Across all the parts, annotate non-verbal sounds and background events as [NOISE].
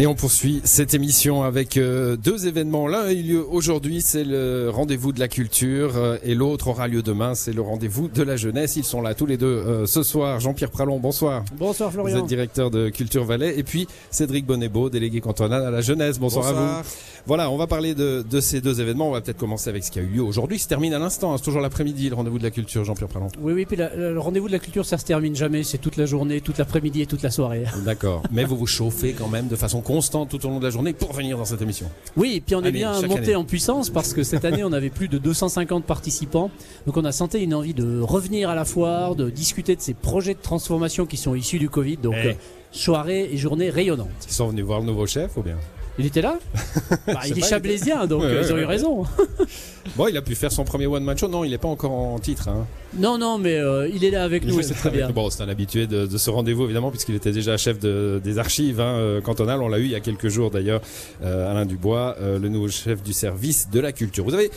Et on poursuit cette émission avec euh, deux événements. L'un a eu lieu aujourd'hui, c'est le rendez-vous de la culture, euh, et l'autre aura lieu demain, c'est le rendez-vous de la jeunesse. Ils sont là tous les deux euh, ce soir. Jean-Pierre Pralon, bonsoir. Bonsoir Florian. Vous êtes directeur de Culture Valais. Et puis Cédric Bonnebeau, délégué cantonal à la jeunesse. Bonsoir, à vous. Voilà, on va parler de, de ces deux événements. On va peut-être commencer avec ce qui a eu lieu aujourd'hui. Se termine à l'instant, hein. c'est toujours l'après-midi, le rendez-vous de la culture, Jean-Pierre Pralon. Oui, oui, puis la- le rendez-vous de la culture, ça se termine jamais. C'est toute la journée, toute l'après-midi et toute la soirée. D'accord. Mais vous vous chauffez quand même de façon constante tout au long de la journée pour venir dans cette émission. Oui, et puis on est bien monté année. en puissance parce que cette année, on avait plus de 250 participants. Donc on a senti une envie de revenir à la foire, de discuter de ces projets de transformation qui sont issus du Covid. Donc Eh. euh, soirée et journée rayonnante. Ils sont venus voir le nouveau chef ou bien? Il était là [LAUGHS] Bah, Il est chablaisien, donc Ouais, euh, ouais, ils ont eu raison. [LAUGHS] Bon, il a pu faire son premier one-man show. Non, il n'est pas encore en titre. Hein. Non, non, mais euh, il est là avec nous c'est très bien. Bon, c'est un habitué de, de ce rendez-vous, évidemment, puisqu'il était déjà chef de- des archives hein, euh, cantonales. On l'a eu il y a quelques jours, d'ailleurs, euh, Alain Dubois, euh, le nouveau chef du service de la culture. Vous avez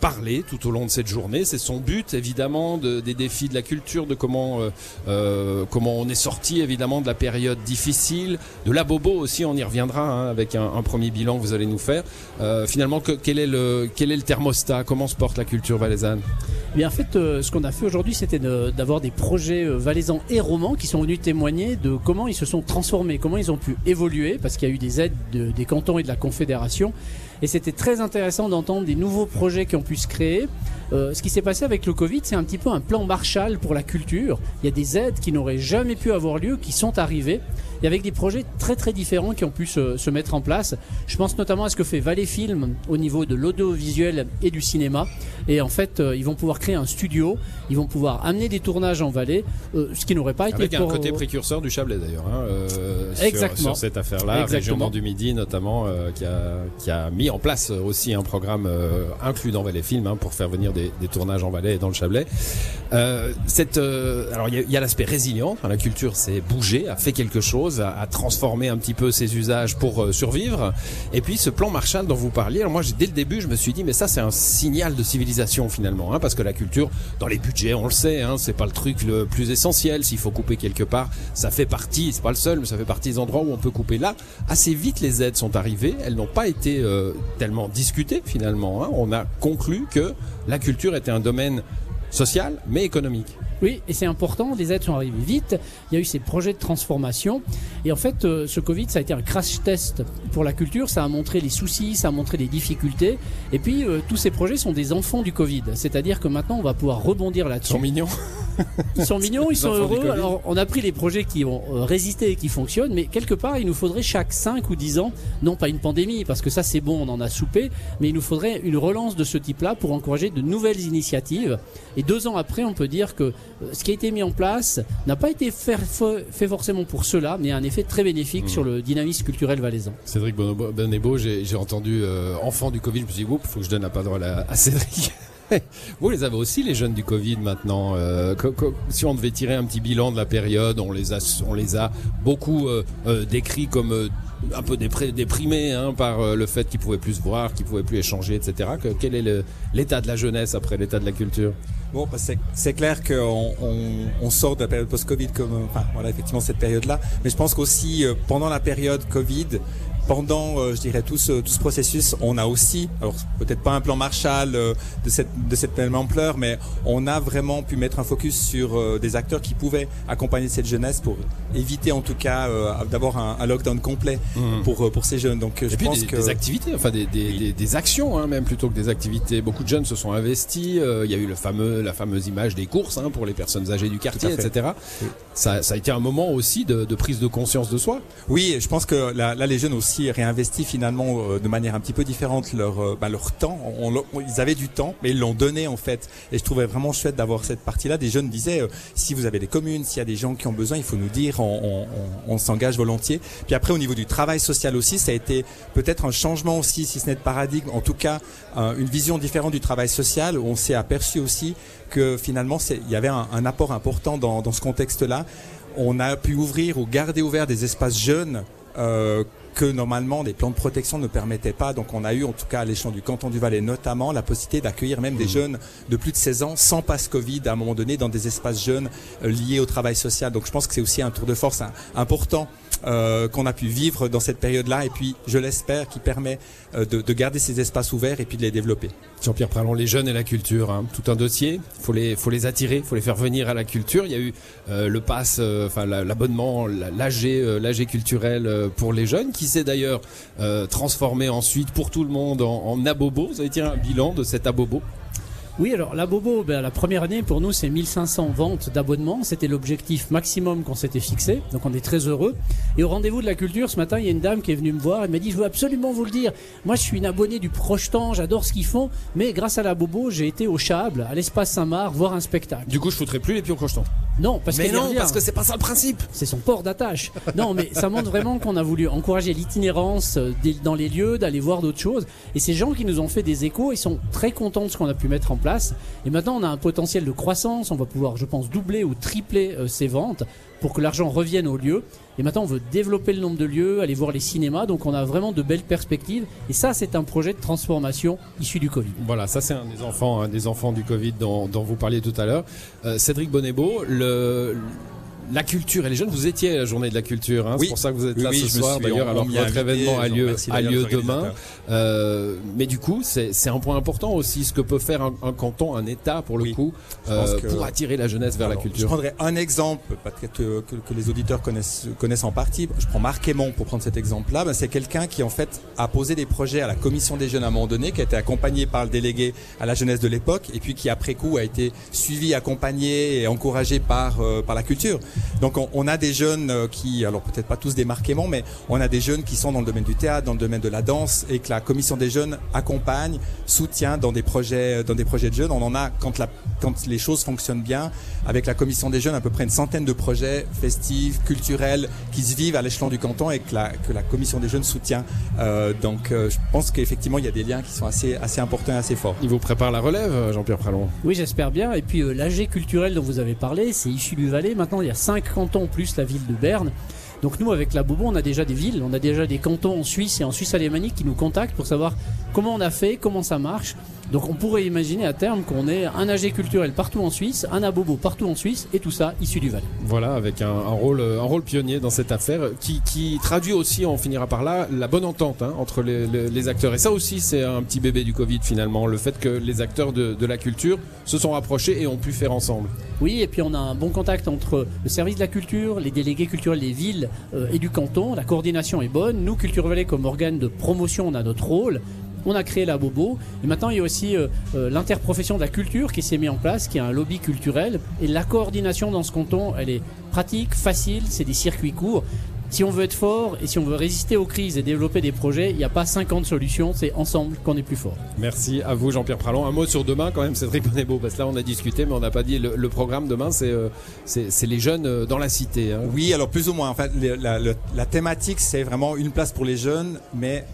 parlé tout au long de cette journée. C'est son but, évidemment, de- des défis de la culture, de comment, comment on est sorti, évidemment, de la période difficile, de la bobo aussi. On y reviendra hein, avec un, un premier bilan que vous allez nous faire. Finalement, que- quel, est le, quel est le thermostat Comment se porte la culture valaisanne Eh Bien, en fait, euh, ce qu'on a fait aujourd'hui, c'était d'avoir des projets euh, valaisans et romans qui sont venus témoigner de comment ils se sont transformés, comment ils ont pu évoluer, parce qu'il y a eu des aides de- des cantons et de la Confédération. Et c'était très intéressant d'entendre des nouveaux projets qui ont pu se créer. Euh, ce qui s'est passé avec le Covid, c'est un petit peu un plan Marshall pour la culture. Il y a des aides qui n'auraient jamais pu avoir lieu, qui sont arrivées, et avec des projets très très différents qui ont pu se, se mettre en place. Je pense notamment à ce que fait Valley Film au niveau de l'audiovisuel et du cinéma. Et en fait, euh, ils vont pouvoir créer un studio, ils vont pouvoir amener des tournages en Valais, euh, ce qui n'aurait pas été Avec un pour- côté précurseur du Chablais d'ailleurs, hein, euh, sur- Exactement. Sur, cette affaire-là, Région du Midi notamment, euh, qui, a, qui a mis en place euh, aussi un programme euh, inclus dans Valais Film hein, pour faire venir des, tournages en Valais et dans le Chablais. Euh, alors il y a, l'aspect résilient, la culture s'est bougée, a fait quelque chose, a, transformé un petit peu ses usages pour survivre. Et puis ce plan Marshall dont vous parliez, alors moi dès le début je me suis dit mais ça c'est un signal de civilisation finalement, hein, parce que la culture dans les budgets on le sait, hein, c'est pas le truc le plus essentiel. S'il faut couper quelque part, ça fait partie, c'est pas le seul, mais ça fait partie des endroits où on peut couper. Là, assez vite les aides sont arrivées, elles n'ont pas été tellement discutées finalement. hein. On a conclu que la culture était un domaine social mais économique. Oui, et c'est important, les aides sont arrivées vite, il y a eu ces projets de transformation, et en fait, euh, ce Covid, ça a été un crash test pour la culture, ça a montré les soucis, ça a montré les difficultés, et puis euh, tous ces projets sont des enfants du Covid, c'est-à-dire que maintenant, on va pouvoir rebondir Ils là-dessus. sont mignons. Ils sont mignons, ils sont heureux. Alors, on a pris les projets qui ont euh, résisté et qui fonctionnent, mais quelque part, il nous faudrait chaque 5 ou 10 ans, non pas une pandémie, parce que ça c'est bon, on en a soupé, mais il nous faudrait une relance de ce type-là pour encourager de nouvelles initiatives. Et deux ans après, on peut dire que euh, ce qui a été mis en place n'a pas été fait, fait forcément pour cela, mais a un effet très bénéfique Mmh. sur le dynamisme culturel valaisan. Cédric Bonnebeau, j'ai entendu euh, enfant du Covid, je me suis dit, oups, faut que je donne la parole à, à Cédric. [LAUGHS] Vous les avez aussi les jeunes du Covid maintenant. euh, si on devait tirer un petit bilan de la période, on les a, on les a beaucoup euh, euh, décrits comme euh, un peu déprimés hein, par euh, le fait qu'ils pouvaient plus se voir, qu'ils pouvaient plus échanger, etc. Que- quel est l'état de la jeunesse après l'état de la culture? Bon, bah, c'est clair qu'on on, on sort de la période post-Covid comme, enfin, voilà, effectivement cette période-là. Mais je pense qu'aussi pendant la période Covid, pendant, euh, je dirais, tout ce, tout ce processus, on a aussi, alors peut-être pas un plan Marshall euh, de cette, de cette même ampleur, mais on a vraiment pu mettre un focus sur euh, des acteurs qui pouvaient accompagner cette jeunesse pour éviter en tout cas d'avoir un, un lockdown complet pour, euh, pour ces jeunes. Donc Et je puis pense des, que des activités, enfin des, des, des, des actions hein, même plutôt que des activités. Beaucoup de jeunes se sont investis. Il y a eu le fameux, la fameuse image des courses hein, pour les personnes âgées du quartier, etc. Oui. Ça, ça a été un moment aussi de, de prise de conscience de soi. Oui, je pense que là, là, les jeunes aussi réinvestissent finalement euh, de manière un petit peu différente leur, euh, bah, leur temps. Ils avaient du temps, mais ils l'ont donné en fait. Et je trouvais vraiment chouette d'avoir cette partie-là. Des jeunes disaient, euh, si vous avez des communes, s'il y a des gens qui ont besoin, il faut nous dire, on, on- s'engage volontiers. Puis après, au niveau du travail social aussi, ça a été peut-être un changement aussi, si ce n'est de paradigme, en tout cas euh, une vision différente du travail social. On s'est aperçu aussi que finalement, il y avait un, un apport important dans, dans ce contexte-là. On a pu ouvrir ou garder ouvert des espaces jeunes euh, que normalement des plans de protection ne permettaient pas. Donc on a eu, en tout cas à l'échelon du canton du Valais notamment, la possibilité d'accueillir même des Mmh. jeunes de plus de 16 ans sans passe Covid à un moment donné dans des espaces jeunes euh, liés au travail social. Donc je pense que c'est aussi un tour de force hein, important euh, qu'on a pu vivre dans cette période-là et puis je l'espère qui permet euh, de, de garder ces espaces ouverts et puis de les développer. Jean-Pierre Pralon, les jeunes et la culture, hein. tout un dossier. Faut les, faut les attirer, faut les faire venir à la culture. Il y a eu euh, le pass, euh, enfin la- l'abonnement, la- l'AG, euh, culturel euh, pour les jeunes, qui s'est d'ailleurs transformé ensuite pour tout le monde en, en abobo. Vous avez tiré un bilan de cet abobo? Oui, alors la Bobo, ben, la première année pour nous c'est 1500 ventes d'abonnements. C'était l'objectif maximum qu'on s'était fixé. Donc on est très heureux. Et au rendez-vous de la culture, ce matin, il y a une dame qui est venue me voir. Elle m'a dit Je veux absolument vous le dire. Moi, je suis une abonnée du Prochetan. J'adore ce qu'ils font. Mais grâce à la Bobo, j'ai été au Chable, à l'espace Saint-Marc, voir un spectacle. Du coup, je foutrais plus les pieds au crocheton. Non, parce Mais non, parce que c'est pas ça le principe. c'est son port d'attache. Non, mais ça montre vraiment qu'on a voulu encourager l'itinérance euh, dans les lieux, d'aller voir d'autres choses. Et ces gens qui nous ont fait des échos, ils sont très contents de ce qu'on a pu mettre en place. Et maintenant, on a un potentiel de croissance. On va pouvoir, je pense, doubler ou tripler euh, ces ventes pour que l'argent revienne au lieu. Et maintenant, on veut développer le nombre de lieux, aller voir les cinémas. Donc, on a vraiment de belles perspectives. Et ça, c'est un projet de transformation issu du Covid. Voilà, ça c'est un des enfants, des enfants du Covid dont, dont vous parliez tout à l'heure. Euh, Cédric Bonnebeau, le, la culture et les jeunes, vous étiez à la journée de la culture, hein, Oui. c'est pour ça que vous êtes Oui, là oui, ce je soir d'ailleurs, alors que votre événement a lieu, a lieu demain. Euh, mais du coup, c'est c'est un point important aussi, ce que peut faire un, un canton, un État pour le coup, Je euh, que- pour attirer la jeunesse vers Alors, la Je culture. prendrai un exemple, peut-être que, que, que les auditeurs connaissent, connaissent en partie. Je prends Marc Aymon pour prendre cet exemple-là. Ben, c'est quelqu'un qui en fait a posé des projets à la commission des jeunes à un moment donné, qui a été accompagné par le délégué à la jeunesse de l'époque, et puis qui après coup a été suivi, accompagné et encouragé par euh, par la culture. Donc on, on a des jeunes euh, qui, alors peut-être pas tous Aymon, mais on a des jeunes qui sont dans le domaine du théâtre, dans le domaine de la danse, et que la commission des jeunes accompagne, soutient dans des projets dans des projets de jeunes. On en a quand la quand les choses fonctionnent bien avec la commission des jeunes à peu près une centaine de projets festifs, culturels qui se vivent à l'échelon du canton et que la, que la commission des jeunes soutient. Euh, donc euh, je pense qu'effectivement il y a des liens qui sont assez, assez importants et assez forts. Il vous prépare la relève, Jean-Pierre Pralon. Oui, j'espère bien. Et puis euh, l'AG culturel dont vous avez parlé, c'est issu du Valais. Maintenant, il y a cinq cantons plus la ville de Berne. Donc nous, avec la Bobo, on a déjà des villes, on a déjà des cantons en Suisse et en Suisse alémanique qui nous contactent pour savoir comment on a fait, comment ça marche. Donc on pourrait imaginer à terme qu'on ait un AG culturel partout en Suisse, un Abobo partout en Suisse, et tout ça issu du Valais. Voilà, avec un, un rôle, un rôle pionnier dans cette affaire, qui, qui traduit aussi, on finira par là, la bonne entente hein, entre les, les- les acteurs. Et ça aussi, c'est un petit bébé du Covid finalement, le fait que les acteurs de, de la culture se sont rapprochés et ont pu faire ensemble. Oui, et puis on a un bon contact entre le service de la culture, les délégués culturels des villes euh, et du canton. La coordination est bonne. Nous, Culture Valais, comme organe de promotion, on a notre rôle. On a créé la Bobo. Et maintenant, il y a aussi euh, euh, l'interprofession de la culture qui s'est mis en place, qui est un lobby culturel. Et la coordination dans ce canton, elle est pratique, facile, c'est des circuits courts. Si on veut être fort et si on veut résister aux crises et développer des projets, il n'y a pas 50 solutions, c'est ensemble qu'on est plus fort. Merci à vous, Jean-Pierre Pralon. Un mot sur demain quand même, Cédric Bonnebeau, parce que là on a discuté, mais on n'a pas dit le, le programme demain, c'est euh, c'est c'est les jeunes dans la cité. hein. Oui, alors plus ou moins. En fait, la thématique, c'est vraiment une place pour les jeunes, mais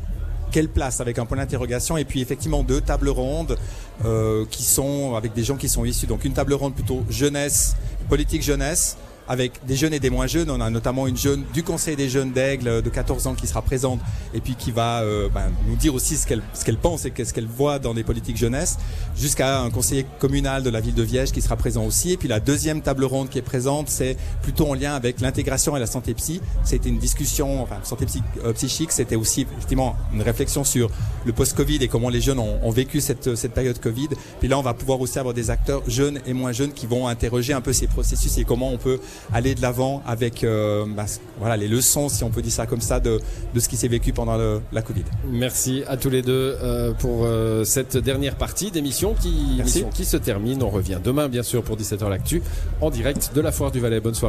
quelle place avec un point d'interrogation et puis effectivement deux tables rondes euh, qui sont avec des gens qui sont issus. Donc une table ronde plutôt jeunesse, politique jeunesse avec des jeunes et des moins jeunes. On a notamment une jeune du Conseil des jeunes d'Aigle de 14 ans qui sera présente et puis qui va euh, ben, nous dire aussi ce qu'elle ce qu'elle pense et qu'est-ce qu'elle voit dans des politiques jeunesse, jusqu'à un conseiller communal de la ville de Viège qui sera présent aussi. Et puis la deuxième table ronde qui est présente, c'est plutôt en lien avec l'intégration et la santé psy. C'était une discussion, enfin santé psy- euh, psychique, c'était aussi effectivement une réflexion sur le post-Covid et comment les jeunes ont, ont vécu cette, cette période Covid. Puis là, on va pouvoir aussi avoir des acteurs jeunes et moins jeunes qui vont interroger un peu ces processus et comment on peut aller de l'avant avec euh, bah, voilà les leçons, si on peut dire ça comme ça, de, de ce qui s'est vécu pendant le- la Covid. Merci à tous les deux euh, pour euh, cette dernière partie d'émission qui, qui se termine. On revient demain bien sûr pour 17h l'actu en direct de la Foire du Valais. Bonne soirée.